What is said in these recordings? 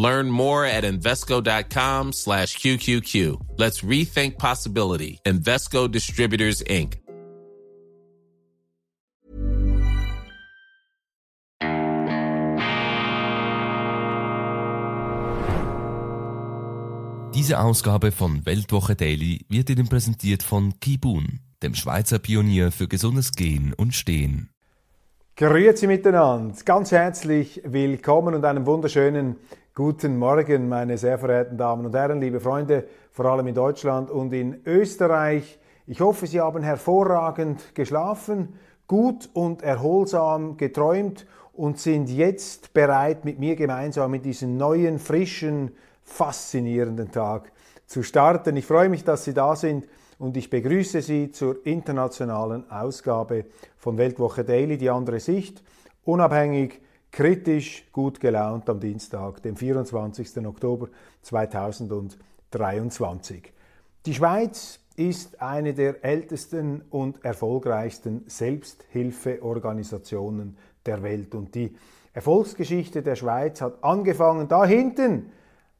Learn more at Invesco.com slash QQQ. Let's rethink possibility. Invesco Distributors, Inc. Diese Ausgabe von Weltwoche Daily wird Ihnen präsentiert von Kibun, dem Schweizer Pionier für gesundes Gehen und Stehen. Grüezi miteinander, ganz herzlich willkommen und einen wunderschönen guten Morgen, meine sehr verehrten Damen und Herren, liebe Freunde, vor allem in Deutschland und in Österreich. Ich hoffe, Sie haben hervorragend geschlafen, gut und erholsam geträumt und sind jetzt bereit, mit mir gemeinsam mit diesen neuen, frischen, faszinierenden Tag zu starten. Ich freue mich, dass Sie da sind und ich begrüße Sie zur internationalen Ausgabe von Weltwoche Daily, die andere Sicht, unabhängig, kritisch, gut gelaunt am Dienstag, dem 24. Oktober 2023. Die Schweiz ist eine der ältesten und erfolgreichsten Selbsthilfeorganisationen der Welt und die Erfolgsgeschichte der Schweiz hat angefangen da hinten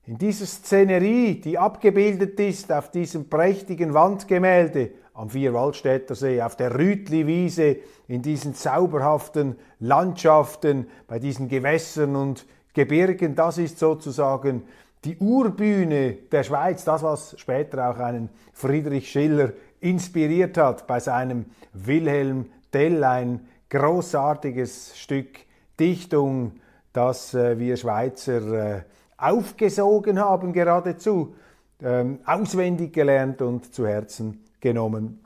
in dieser Szenerie, die abgebildet ist auf diesem prächtigen Wandgemälde am Vierwaldstätter See, auf der Rütli-Wiese, in diesen zauberhaften Landschaften, bei diesen Gewässern und Gebirgen, das ist sozusagen die Urbühne der Schweiz, das, was später auch einen Friedrich Schiller inspiriert hat bei seinem Wilhelm Tell, ein großartiges Stück Dichtung, das äh, wir Schweizer äh, aufgesogen haben geradezu, ähm, auswendig gelernt und zu Herzen genommen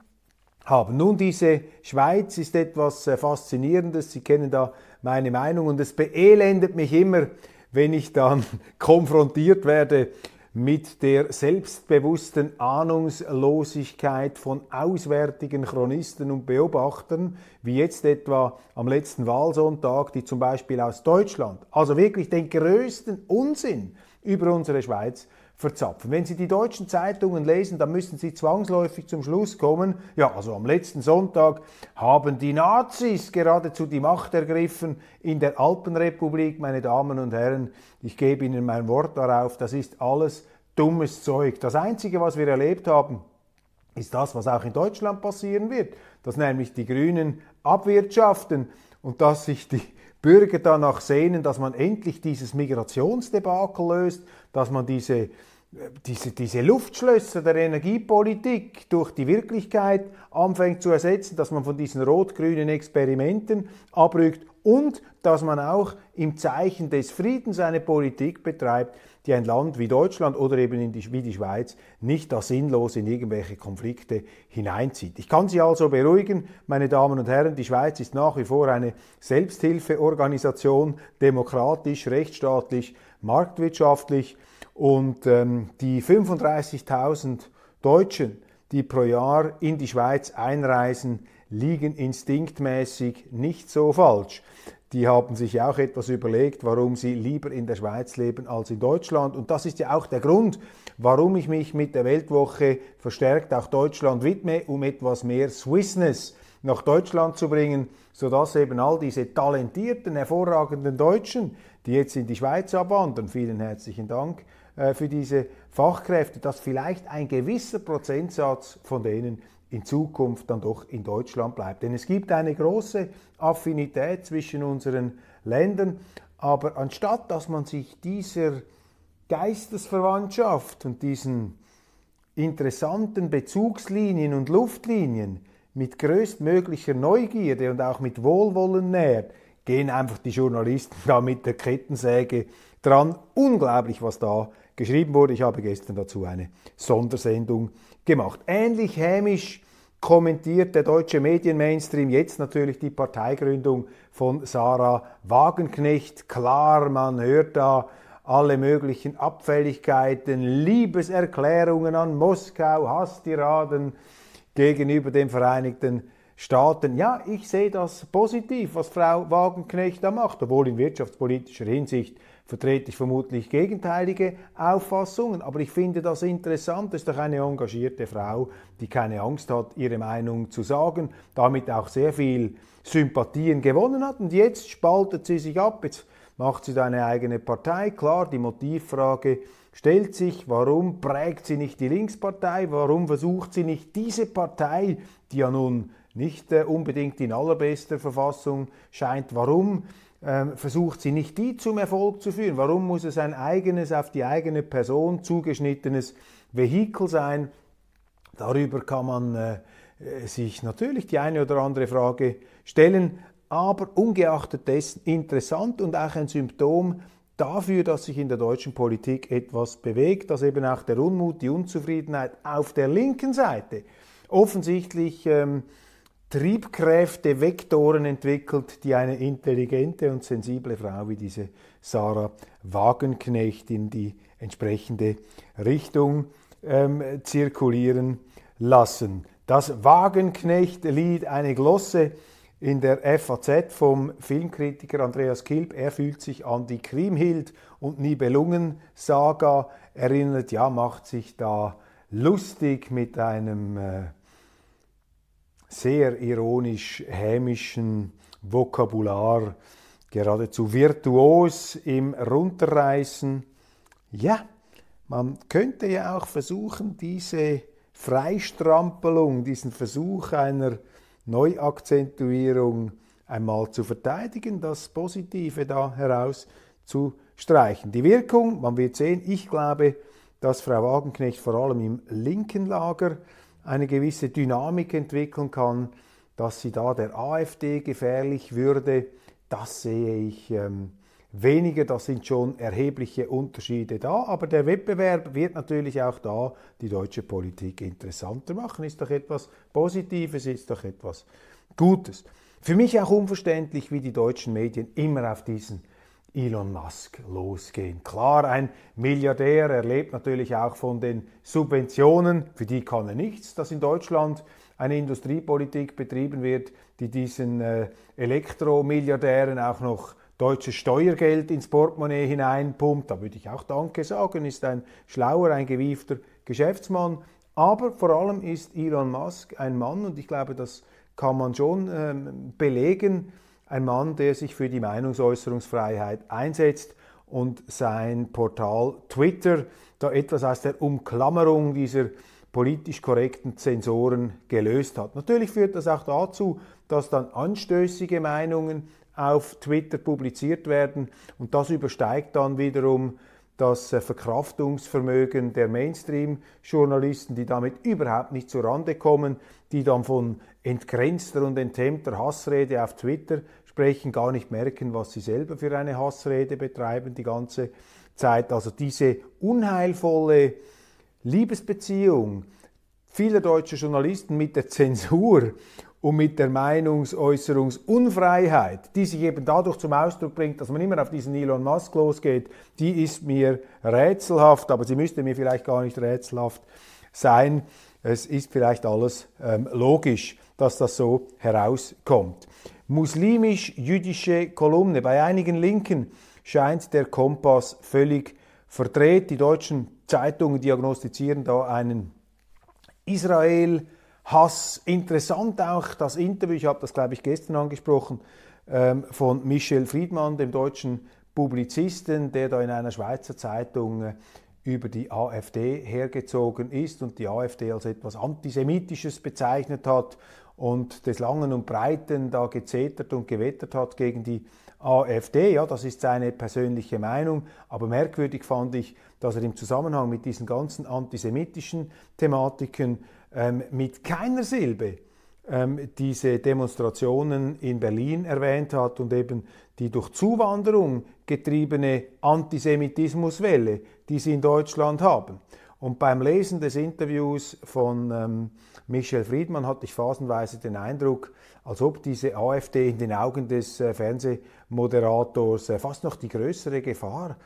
haben. Nun, diese Schweiz ist etwas äh, Faszinierendes. Sie kennen da meine Meinung und es beelendet mich immer, wenn ich dann konfrontiert werde mit der selbstbewussten Ahnungslosigkeit von auswärtigen Chronisten und Beobachtern, wie jetzt etwa am letzten Wahlsonntag, die zum Beispiel aus Deutschland, also wirklich den größten Unsinn über unsere Schweiz verzapfen. Wenn Sie die deutschen Zeitungen lesen, dann müssen Sie zwangsläufig zum Schluss kommen, ja, also am letzten Sonntag haben die Nazis geradezu die Macht ergriffen in der Alpenrepublik, meine Damen und Herren. Ich gebe Ihnen mein Wort darauf, das ist alles dummes Zeug. Das Einzige, was wir erlebt haben, ist das, was auch in Deutschland passieren wird, dass nämlich die Grünen abwirtschaften und dass sich die Bürger danach sehnen, dass man endlich dieses Migrationsdebakel löst, dass man diese, diese, diese Luftschlösser der Energiepolitik durch die Wirklichkeit anfängt zu ersetzen, dass man von diesen rot-grünen Experimenten abrückt und dass man auch im Zeichen des Friedens eine Politik betreibt, die ein Land wie Deutschland oder eben die, wie die Schweiz nicht da sinnlos in irgendwelche Konflikte hineinzieht. Ich kann Sie also beruhigen, meine Damen und Herren, die Schweiz ist nach wie vor eine Selbsthilfeorganisation, demokratisch, rechtsstaatlich, marktwirtschaftlich und ähm, die 35.000 Deutschen, die pro Jahr in die Schweiz einreisen, liegen instinktmäßig nicht so falsch die haben sich auch etwas überlegt, warum sie lieber in der Schweiz leben als in Deutschland. Und das ist ja auch der Grund, warum ich mich mit der Weltwoche verstärkt auch Deutschland widme, um etwas mehr Swissness nach Deutschland zu bringen, sodass eben all diese talentierten, hervorragenden Deutschen, die jetzt in die Schweiz abwandern, vielen herzlichen Dank äh, für diese Fachkräfte, dass vielleicht ein gewisser Prozentsatz von denen in Zukunft dann doch in Deutschland bleibt. Denn es gibt eine große Affinität zwischen unseren Ländern, aber anstatt dass man sich dieser Geistesverwandtschaft und diesen interessanten Bezugslinien und Luftlinien mit größtmöglicher Neugierde und auch mit Wohlwollen nähert, gehen einfach die Journalisten da mit der Kettensäge dran. Unglaublich, was da geschrieben wurde. Ich habe gestern dazu eine Sondersendung gemacht. Ähnlich hämisch kommentiert der deutsche Medienmainstream jetzt natürlich die Parteigründung von Sarah Wagenknecht. Klar, man hört da alle möglichen Abfälligkeiten, Liebeserklärungen an Moskau, Hasstiraden gegenüber den Vereinigten Staaten. Ja, ich sehe das positiv, was Frau Wagenknecht da macht, obwohl in wirtschaftspolitischer Hinsicht vertrete ich vermutlich gegenteilige Auffassungen, aber ich finde das interessant. Das ist doch eine engagierte Frau, die keine Angst hat, ihre Meinung zu sagen, damit auch sehr viel Sympathien gewonnen hat. Und jetzt spaltet sie sich ab, jetzt macht sie da eine eigene Partei. Klar, die Motivfrage stellt sich, warum prägt sie nicht die Linkspartei, warum versucht sie nicht diese Partei, die ja nun nicht äh, unbedingt in allerbester Verfassung scheint, warum versucht sie nicht die zum Erfolg zu führen? Warum muss es ein eigenes, auf die eigene Person zugeschnittenes Vehikel sein? Darüber kann man äh, äh, sich natürlich die eine oder andere Frage stellen, aber ungeachtet dessen interessant und auch ein Symptom dafür, dass sich in der deutschen Politik etwas bewegt, dass eben auch der Unmut, die Unzufriedenheit auf der linken Seite offensichtlich ähm, Triebkräfte, Vektoren entwickelt, die eine intelligente und sensible Frau wie diese Sarah Wagenknecht in die entsprechende Richtung ähm, zirkulieren lassen. Das Wagenknecht-Lied, eine Glosse in der FAZ vom Filmkritiker Andreas Kilb. Er fühlt sich an die Kriemhild und Nibelungen-Saga erinnert, ja, macht sich da lustig mit einem äh, sehr ironisch hämischen Vokabular, geradezu virtuos im Runterreißen. Ja, man könnte ja auch versuchen, diese Freistrampelung, diesen Versuch einer Neuakzentuierung einmal zu verteidigen, das Positive da herauszustreichen. Die Wirkung, man wird sehen, ich glaube, dass Frau Wagenknecht vor allem im linken Lager eine gewisse Dynamik entwickeln kann, dass sie da der AfD gefährlich würde, das sehe ich ähm, weniger. Das sind schon erhebliche Unterschiede da. Aber der Wettbewerb wird natürlich auch da die deutsche Politik interessanter machen. Ist doch etwas Positives, ist doch etwas Gutes. Für mich auch unverständlich, wie die deutschen Medien immer auf diesen Elon Musk losgehen. Klar, ein Milliardär, er lebt natürlich auch von den Subventionen, für die kann er nichts, dass in Deutschland eine Industriepolitik betrieben wird, die diesen äh, Elektromilliardären auch noch deutsches Steuergeld ins Portemonnaie hineinpumpt. Da würde ich auch Danke sagen, ist ein schlauer, ein gewiefter Geschäftsmann. Aber vor allem ist Elon Musk ein Mann, und ich glaube, das kann man schon ähm, belegen, ein Mann, der sich für die Meinungsäußerungsfreiheit einsetzt und sein Portal Twitter da etwas aus der Umklammerung dieser politisch korrekten Zensoren gelöst hat. Natürlich führt das auch dazu, dass dann anstößige Meinungen auf Twitter publiziert werden und das übersteigt dann wiederum das äh, Verkraftungsvermögen der Mainstream-Journalisten, die damit überhaupt nicht zurande kommen, die dann von entgrenzter und enthemmter Hassrede auf Twitter sprechen, gar nicht merken, was sie selber für eine Hassrede betreiben die ganze Zeit. Also diese unheilvolle Liebesbeziehung vieler deutscher Journalisten mit der Zensur und mit der Meinungsäußerungsunfreiheit, die sich eben dadurch zum Ausdruck bringt, dass man immer auf diesen Elon Musk losgeht, die ist mir rätselhaft, aber sie müsste mir vielleicht gar nicht rätselhaft sein. Es ist vielleicht alles ähm, logisch, dass das so herauskommt. Muslimisch-jüdische Kolumne. Bei einigen Linken scheint der Kompass völlig verdreht. Die deutschen Zeitungen diagnostizieren da einen Israel- Hass. Interessant auch das Interview, ich habe das glaube ich gestern angesprochen, ähm, von Michel Friedmann, dem deutschen Publizisten, der da in einer Schweizer Zeitung äh, über die AfD hergezogen ist und die AfD als etwas Antisemitisches bezeichnet hat und des Langen und Breiten da gezetert und gewettert hat gegen die AfD. Ja, das ist seine persönliche Meinung, aber merkwürdig fand ich, dass er im Zusammenhang mit diesen ganzen antisemitischen Thematiken ähm, mit keiner Silbe ähm, diese Demonstrationen in Berlin erwähnt hat und eben die durch Zuwanderung getriebene Antisemitismuswelle, die sie in Deutschland haben. Und beim Lesen des Interviews von ähm, Michel Friedmann hatte ich phasenweise den Eindruck, als ob diese AfD in den Augen des äh, Fernseh Moderators äh, fast noch die größere Gefahr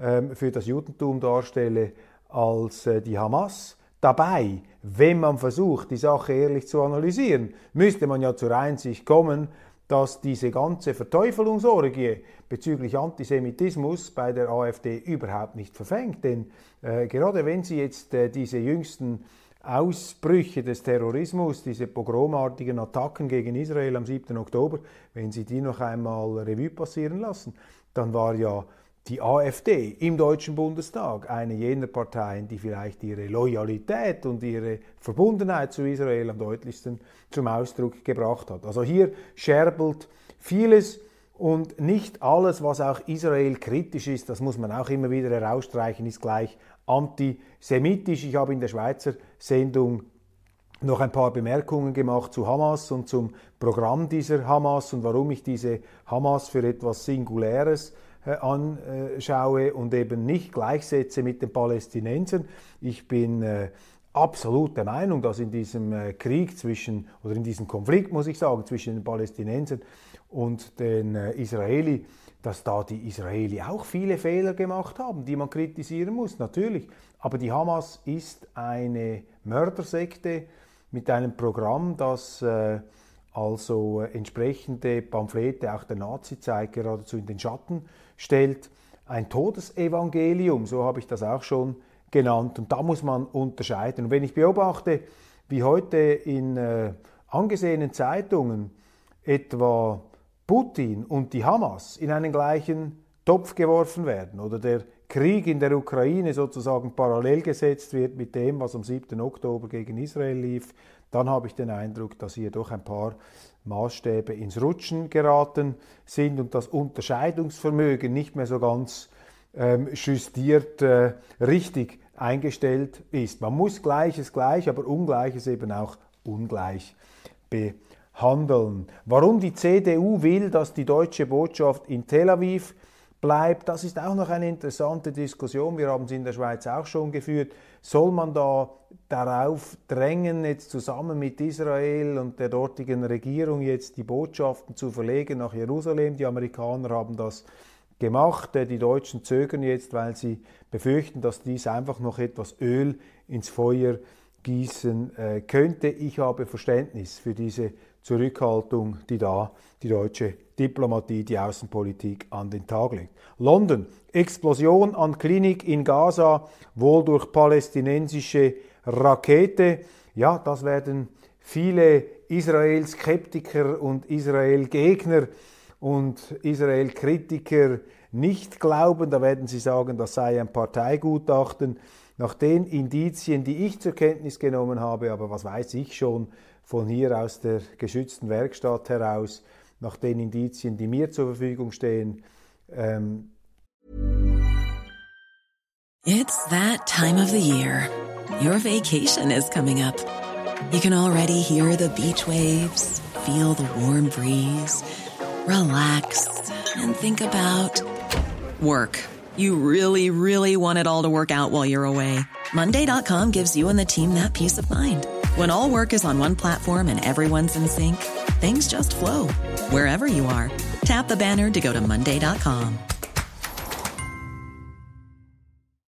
ähm, für das Judentum darstelle als äh, die Hamas. Dabei, wenn man versucht, die Sache ehrlich zu analysieren, müsste man ja zur Einsicht kommen, dass diese ganze Verteufelungsorgie bezüglich Antisemitismus bei der AfD überhaupt nicht verfängt. Denn äh, gerade wenn Sie jetzt äh, diese jüngsten Ausbrüche des Terrorismus, diese pogromartigen Attacken gegen Israel am 7. Oktober, wenn Sie die noch einmal Revue passieren lassen, dann war ja die AfD im Deutschen Bundestag eine jener Parteien, die vielleicht ihre Loyalität und ihre Verbundenheit zu Israel am deutlichsten zum Ausdruck gebracht hat. Also hier scherbelt vieles und nicht alles, was auch Israel kritisch ist, das muss man auch immer wieder herausstreichen, ist gleich antisemitisch. Ich habe in der Schweizer Sendung noch ein paar Bemerkungen gemacht zu Hamas und zum Programm dieser Hamas und warum ich diese Hamas für etwas Singuläres anschaue und eben nicht gleichsetze mit den Palästinensern. Ich bin äh, absolut der Meinung, dass in diesem äh, Krieg zwischen, oder in diesem Konflikt, muss ich sagen, zwischen den Palästinensern und den äh, Israeli, dass da die Israeli auch viele Fehler gemacht haben, die man kritisieren muss, natürlich. Aber die Hamas ist eine Mördersekte mit einem Programm, das äh, also äh, entsprechende Pamphlete auch der Nazizeit geradezu in den Schatten stellt. Ein Todesevangelium, so habe ich das auch schon genannt. Und da muss man unterscheiden. Und wenn ich beobachte, wie heute in äh, angesehenen Zeitungen etwa Putin und die Hamas in einen gleichen Topf geworfen werden oder der Krieg in der Ukraine sozusagen parallel gesetzt wird mit dem, was am 7. Oktober gegen Israel lief, dann habe ich den Eindruck, dass hier doch ein paar Maßstäbe ins Rutschen geraten sind und das Unterscheidungsvermögen nicht mehr so ganz ähm, justiert äh, richtig eingestellt ist. Man muss Gleiches gleich, aber Ungleiches eben auch ungleich behandeln handeln. Warum die CDU will, dass die deutsche Botschaft in Tel Aviv bleibt, das ist auch noch eine interessante Diskussion. Wir haben sie in der Schweiz auch schon geführt. Soll man da darauf drängen, jetzt zusammen mit Israel und der dortigen Regierung jetzt die Botschaften zu verlegen nach Jerusalem? Die Amerikaner haben das gemacht. Die Deutschen zögern jetzt, weil sie befürchten, dass dies einfach noch etwas Öl ins Feuer gießen äh, könnte. Ich habe Verständnis für diese Zurückhaltung, die da die deutsche Diplomatie, die Außenpolitik an den Tag legt. London, Explosion an Klinik in Gaza, wohl durch palästinensische Rakete. Ja, das werden viele Israel-Skeptiker und Israel-Gegner und Israel-Kritiker nicht glauben. Da werden sie sagen, das sei ein Parteigutachten. Nach den Indizien, die ich zur Kenntnis genommen habe, aber was weiß ich schon, von hier aus der geschützten Werkstatt heraus nach den Indizien, die mir zur Verfügung stehen. Ähm It's that time of the year. Your vacation is coming up. You can already hear the beach waves, feel the warm breeze, relax and think about work. You really, really want it all to work out while you're away. Monday.com gives you and the team that peace of mind. When all work is on one platform and everyone's in sync, things just flow wherever you are. Tap the banner to go to Monday.com.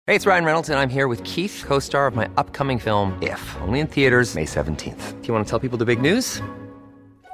Hey, it's Ryan Reynolds, and I'm here with Keith, co star of my upcoming film, If, only in theaters, May 17th. Do you want to tell people the big news?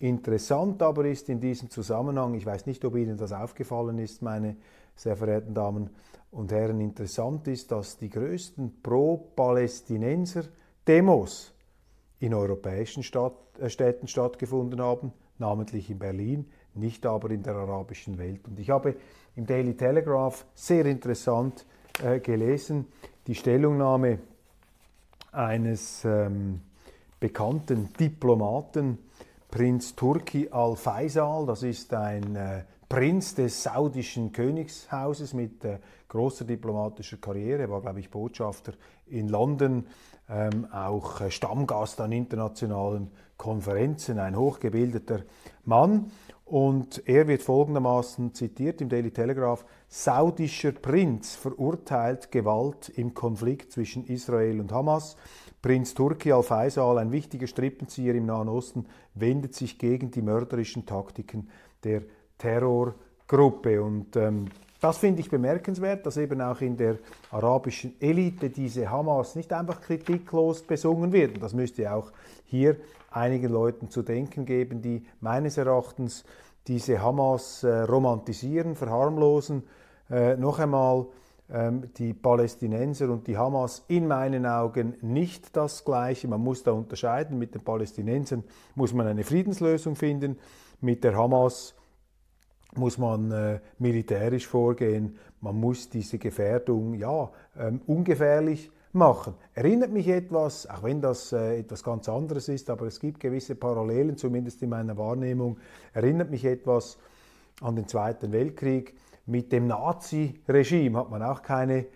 Interessant aber ist in diesem Zusammenhang, ich weiß nicht, ob Ihnen das aufgefallen ist, meine sehr verehrten Damen und Herren, interessant ist, dass die größten Pro-Palästinenser-Demos in europäischen Stadt, äh, Städten stattgefunden haben, namentlich in Berlin, nicht aber in der arabischen Welt. Und ich habe im Daily Telegraph sehr interessant äh, gelesen die Stellungnahme eines ähm, bekannten Diplomaten, Prinz Turki al-Faisal, das ist ein äh, Prinz des saudischen Königshauses mit äh, großer diplomatischer Karriere, er war, glaube ich, Botschafter in London, ähm, auch äh, Stammgast an internationalen Konferenzen, ein hochgebildeter Mann. Und er wird folgendermaßen zitiert im Daily Telegraph, saudischer Prinz verurteilt Gewalt im Konflikt zwischen Israel und Hamas. Prinz Turki al-Faisal, ein wichtiger Strippenzieher im Nahen Osten, wendet sich gegen die mörderischen Taktiken der Terrorgruppe. Und ähm, das finde ich bemerkenswert, dass eben auch in der arabischen Elite diese Hamas nicht einfach kritiklos besungen wird. Und das müsste auch hier einigen Leuten zu denken geben, die meines Erachtens diese Hamas äh, romantisieren, verharmlosen. Äh, noch einmal, ähm, die Palästinenser und die Hamas in meinen Augen nicht das Gleiche. Man muss da unterscheiden. Mit den Palästinensern muss man eine Friedenslösung finden. Mit der Hamas muss man äh, militärisch vorgehen. Man muss diese Gefährdung ja ähm, ungefährlich machen. Erinnert mich etwas, auch wenn das äh, etwas ganz anderes ist, aber es gibt gewisse Parallelen, zumindest in meiner Wahrnehmung, erinnert mich etwas an den Zweiten Weltkrieg. Mit dem Nazi-Regime hat man auch keine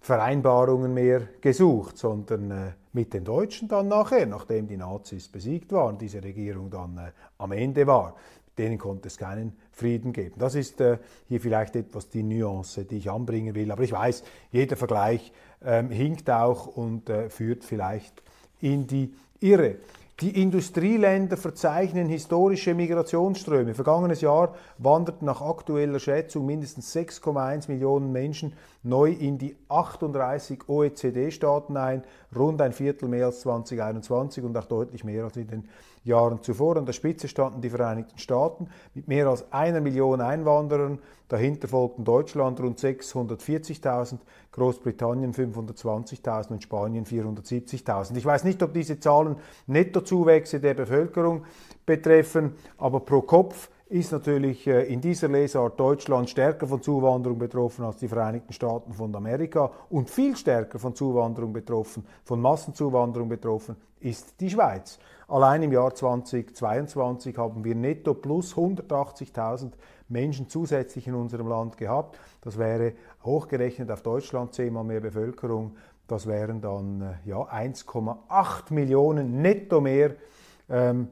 Vereinbarungen mehr gesucht, sondern äh, mit den Deutschen dann nachher, nachdem die Nazis besiegt waren, diese Regierung dann äh, am Ende war denen konnte es keinen Frieden geben. Das ist äh, hier vielleicht etwas die Nuance, die ich anbringen will. Aber ich weiß, jeder Vergleich ähm, hinkt auch und äh, führt vielleicht in die Irre. Die Industrieländer verzeichnen historische Migrationsströme. Vergangenes Jahr wanderten nach aktueller Schätzung mindestens 6,1 Millionen Menschen neu in die 38 OECD-Staaten ein, rund ein Viertel mehr als 2021 und auch deutlich mehr als in den Jahren zuvor. An der Spitze standen die Vereinigten Staaten mit mehr als einer Million Einwanderern. Dahinter folgten Deutschland rund 640.000, Großbritannien 520.000 und Spanien 470.000. Ich weiß nicht, ob diese Zahlen Nettozuwächse der Bevölkerung betreffen, aber pro Kopf ist natürlich äh, in dieser Lesart Deutschland stärker von Zuwanderung betroffen als die Vereinigten Staaten von Amerika und viel stärker von Zuwanderung betroffen, von Massenzuwanderung betroffen ist die Schweiz. Allein im Jahr 2022 haben wir netto plus 180.000 Menschen zusätzlich in unserem Land gehabt. Das wäre hochgerechnet auf Deutschland zehnmal mehr Bevölkerung. Das wären dann äh, ja, 1,8 Millionen netto mehr ähm,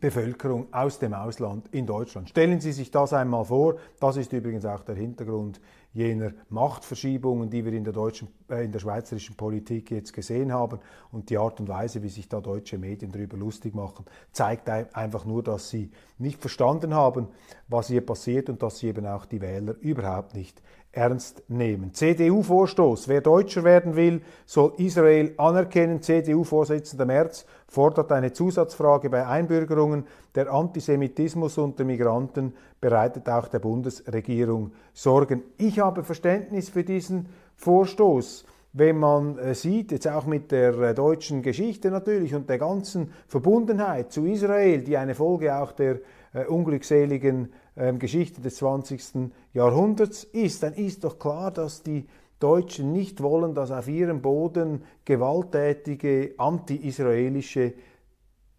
Bevölkerung aus dem Ausland in Deutschland. Stellen Sie sich das einmal vor. Das ist übrigens auch der Hintergrund jener Machtverschiebungen, die wir in der, deutschen, äh, in der schweizerischen Politik jetzt gesehen haben. Und die Art und Weise, wie sich da deutsche Medien darüber lustig machen, zeigt einfach nur, dass sie nicht verstanden haben, was hier passiert und dass sie eben auch die Wähler überhaupt nicht ernst nehmen. CDU-Vorstoß. Wer Deutscher werden will, soll Israel anerkennen. CDU-Vorsitzender Merz fordert eine Zusatzfrage bei Einbürgerungen. Der Antisemitismus unter Migranten bereitet auch der Bundesregierung Sorgen. Ich habe Verständnis für diesen Vorstoß wenn man äh, sieht, jetzt auch mit der äh, deutschen Geschichte natürlich und der ganzen Verbundenheit zu Israel, die eine Folge auch der äh, unglückseligen ähm, Geschichte des 20. Jahrhunderts ist, dann ist doch klar, dass die Deutschen nicht wollen, dass auf ihrem Boden gewalttätige anti-israelische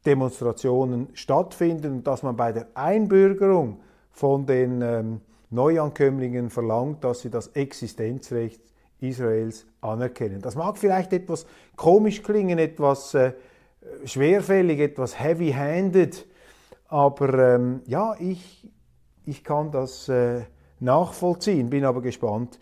Demonstrationen stattfinden und dass man bei der Einbürgerung von den ähm, Neuankömmlingen verlangt, dass sie das Existenzrecht Israels anerkennen. Das mag vielleicht etwas komisch klingen, etwas äh, schwerfällig, etwas heavy-handed, aber ähm, ja, ich, ich kann das äh, nachvollziehen, bin aber gespannt,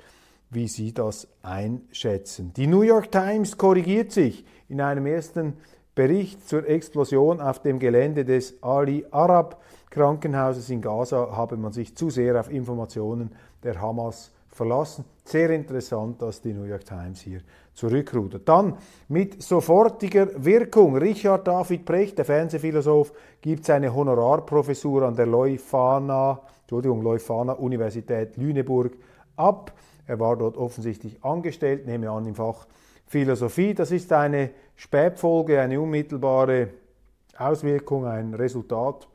wie Sie das einschätzen. Die New York Times korrigiert sich in einem ersten Bericht zur Explosion auf dem Gelände des Ali Arab Krankenhauses in Gaza habe man sich zu sehr auf Informationen der Hamas verlassen. Sehr interessant, dass die New York Times hier zurückrudert. Dann mit sofortiger Wirkung. Richard David Precht, der Fernsehphilosoph, gibt seine Honorarprofessur an der Leuphana, Entschuldigung, Leuphana Universität Lüneburg ab. Er war dort offensichtlich angestellt, nehme an im Fach Philosophie. Das ist eine Spätfolge, eine unmittelbare Auswirkung, ein Resultat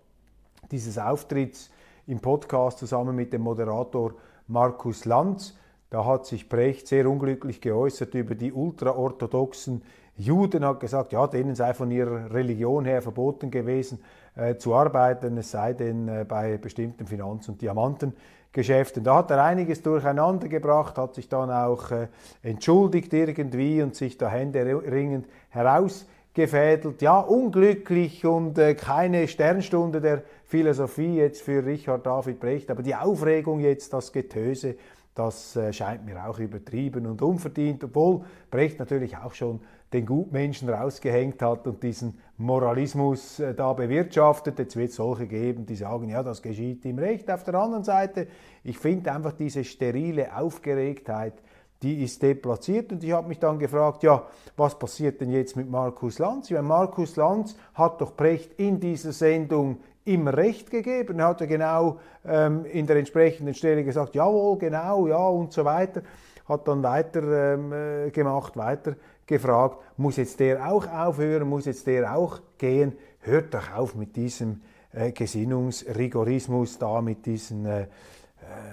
dieses Auftritts im Podcast zusammen mit dem Moderator Markus Lanz. Da hat sich Brecht sehr unglücklich geäußert über die ultraorthodoxen Juden, hat gesagt, ja, denen sei von ihrer Religion her verboten gewesen äh, zu arbeiten, es sei denn äh, bei bestimmten Finanz- und Diamantengeschäften. Da hat er einiges durcheinander gebracht, hat sich dann auch äh, entschuldigt irgendwie und sich da händeringend herausgefädelt. Ja, unglücklich und äh, keine Sternstunde der Philosophie jetzt für Richard David Brecht, aber die Aufregung jetzt, das Getöse, das äh, scheint mir auch übertrieben und unverdient, obwohl Brecht natürlich auch schon den Gutmenschen rausgehängt hat und diesen Moralismus äh, da bewirtschaftet. Jetzt wird es solche geben, die sagen, ja, das geschieht ihm recht. Auf der anderen Seite, ich finde einfach diese sterile Aufgeregtheit, die ist deplatziert und ich habe mich dann gefragt, ja, was passiert denn jetzt mit Markus Lanz? Weil Markus Lanz hat doch Brecht in dieser Sendung immer recht gegeben. Er hat ja genau ähm, in der entsprechenden Stelle gesagt, jawohl, genau, ja und so weiter. Hat dann weiter ähm, äh, gemacht, weiter gefragt, muss jetzt der auch aufhören, muss jetzt der auch gehen? Hört doch auf mit diesem äh, Gesinnungsrigorismus da, mit diesen äh, äh,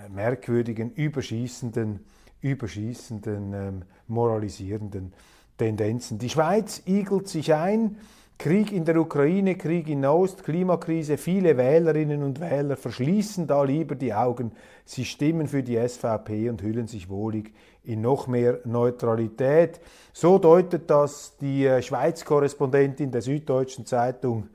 merkwürdigen, überschießenden, überschießenden, ähm, moralisierenden Tendenzen. Die Schweiz igelt sich ein, Krieg in der Ukraine, Krieg in Ost, Klimakrise, viele Wählerinnen und Wähler verschließen da lieber die Augen. Sie stimmen für die SVP und hüllen sich wohlig in noch mehr Neutralität. So deutet das die äh, Schweiz-Korrespondentin der Süddeutschen Zeitung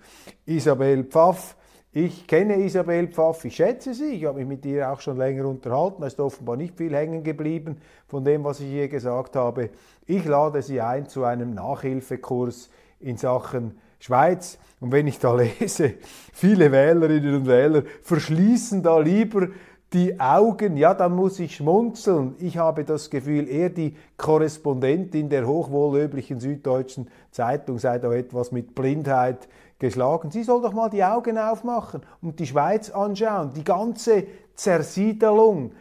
Isabel Pfaff. Ich kenne Isabel Pfaff, ich schätze sie, ich habe mich mit ihr auch schon länger unterhalten, da ist offenbar nicht viel hängen geblieben von dem, was ich ihr gesagt habe. Ich lade sie ein zu einem Nachhilfekurs in Sachen Schweiz. Und wenn ich da lese, viele Wählerinnen und Wähler verschließen da lieber die Augen, ja, dann muss ich schmunzeln. Ich habe das Gefühl, eher die Korrespondentin der hochwohllöblichen Süddeutschen Zeitung sei da etwas mit Blindheit geschlagen. Sie soll doch mal die Augen aufmachen und die Schweiz anschauen. Die ganze Zersiedelung,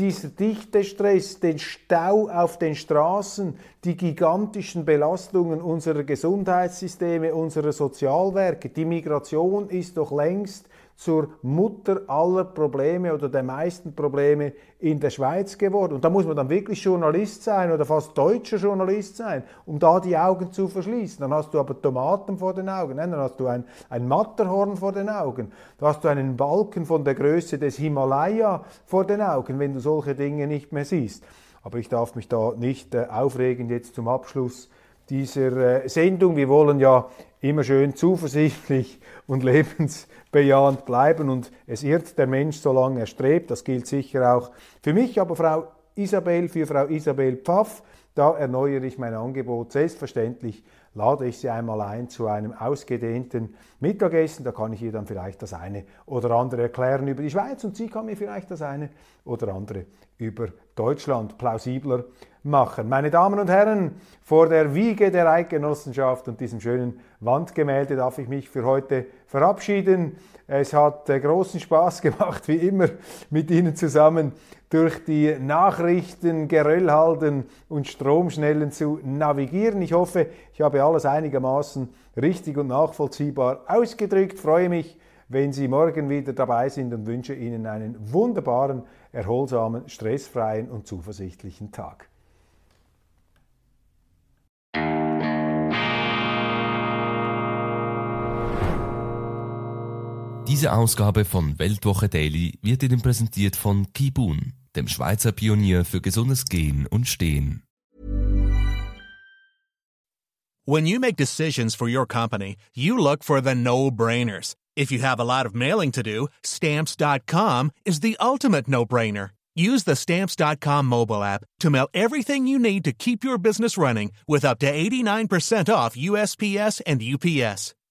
dieser dichte Stress, den Stau auf den Straßen, die gigantischen Belastungen unserer Gesundheitssysteme, unserer Sozialwerke, die Migration ist doch längst zur Mutter aller Probleme oder der meisten Probleme in der Schweiz geworden. Und da muss man dann wirklich Journalist sein oder fast deutscher Journalist sein, um da die Augen zu verschließen. Dann hast du aber Tomaten vor den Augen, dann hast du ein, ein Matterhorn vor den Augen, da hast du einen Balken von der Größe des Himalaya vor den Augen, wenn du solche Dinge nicht mehr siehst. Aber ich darf mich da nicht äh, aufregen jetzt zum Abschluss dieser äh, Sendung. Wir wollen ja immer schön zuversichtlich und lebensbejahend bleiben und es irrt der Mensch, solange er strebt. Das gilt sicher auch für mich, aber Frau Isabel, für Frau Isabel Pfaff, da erneuere ich mein Angebot. Selbstverständlich lade ich Sie einmal ein zu einem ausgedehnten Mittagessen. Da kann ich ihr dann vielleicht das eine oder andere erklären über die Schweiz und sie kann mir vielleicht das eine oder andere über Deutschland plausibler machen. Meine Damen und Herren, vor der Wiege der Eidgenossenschaft und diesem schönen Wandgemälde darf ich mich für heute verabschieden. Es hat äh, großen Spaß gemacht, wie immer, mit Ihnen zusammen durch die Nachrichten, Geröllhalden und Stromschnellen zu navigieren. Ich hoffe, ich habe alles einigermaßen richtig und nachvollziehbar ausgedrückt. Freue mich, wenn Sie morgen wieder dabei sind und wünsche Ihnen einen wunderbaren, erholsamen, stressfreien und zuversichtlichen Tag. Diese Ausgabe von Weltwoche Daily wird Ihnen präsentiert von Kibun, dem Schweizer Pionier für gesundes Gehen und Stehen. When you make decisions for your company, you look for the no-brainers. If you have a lot of mailing to do, stamps.com is the ultimate no-brainer. Use the stamps.com mobile app to mail everything you need to keep your business running with up to 89% off USPS and UPS.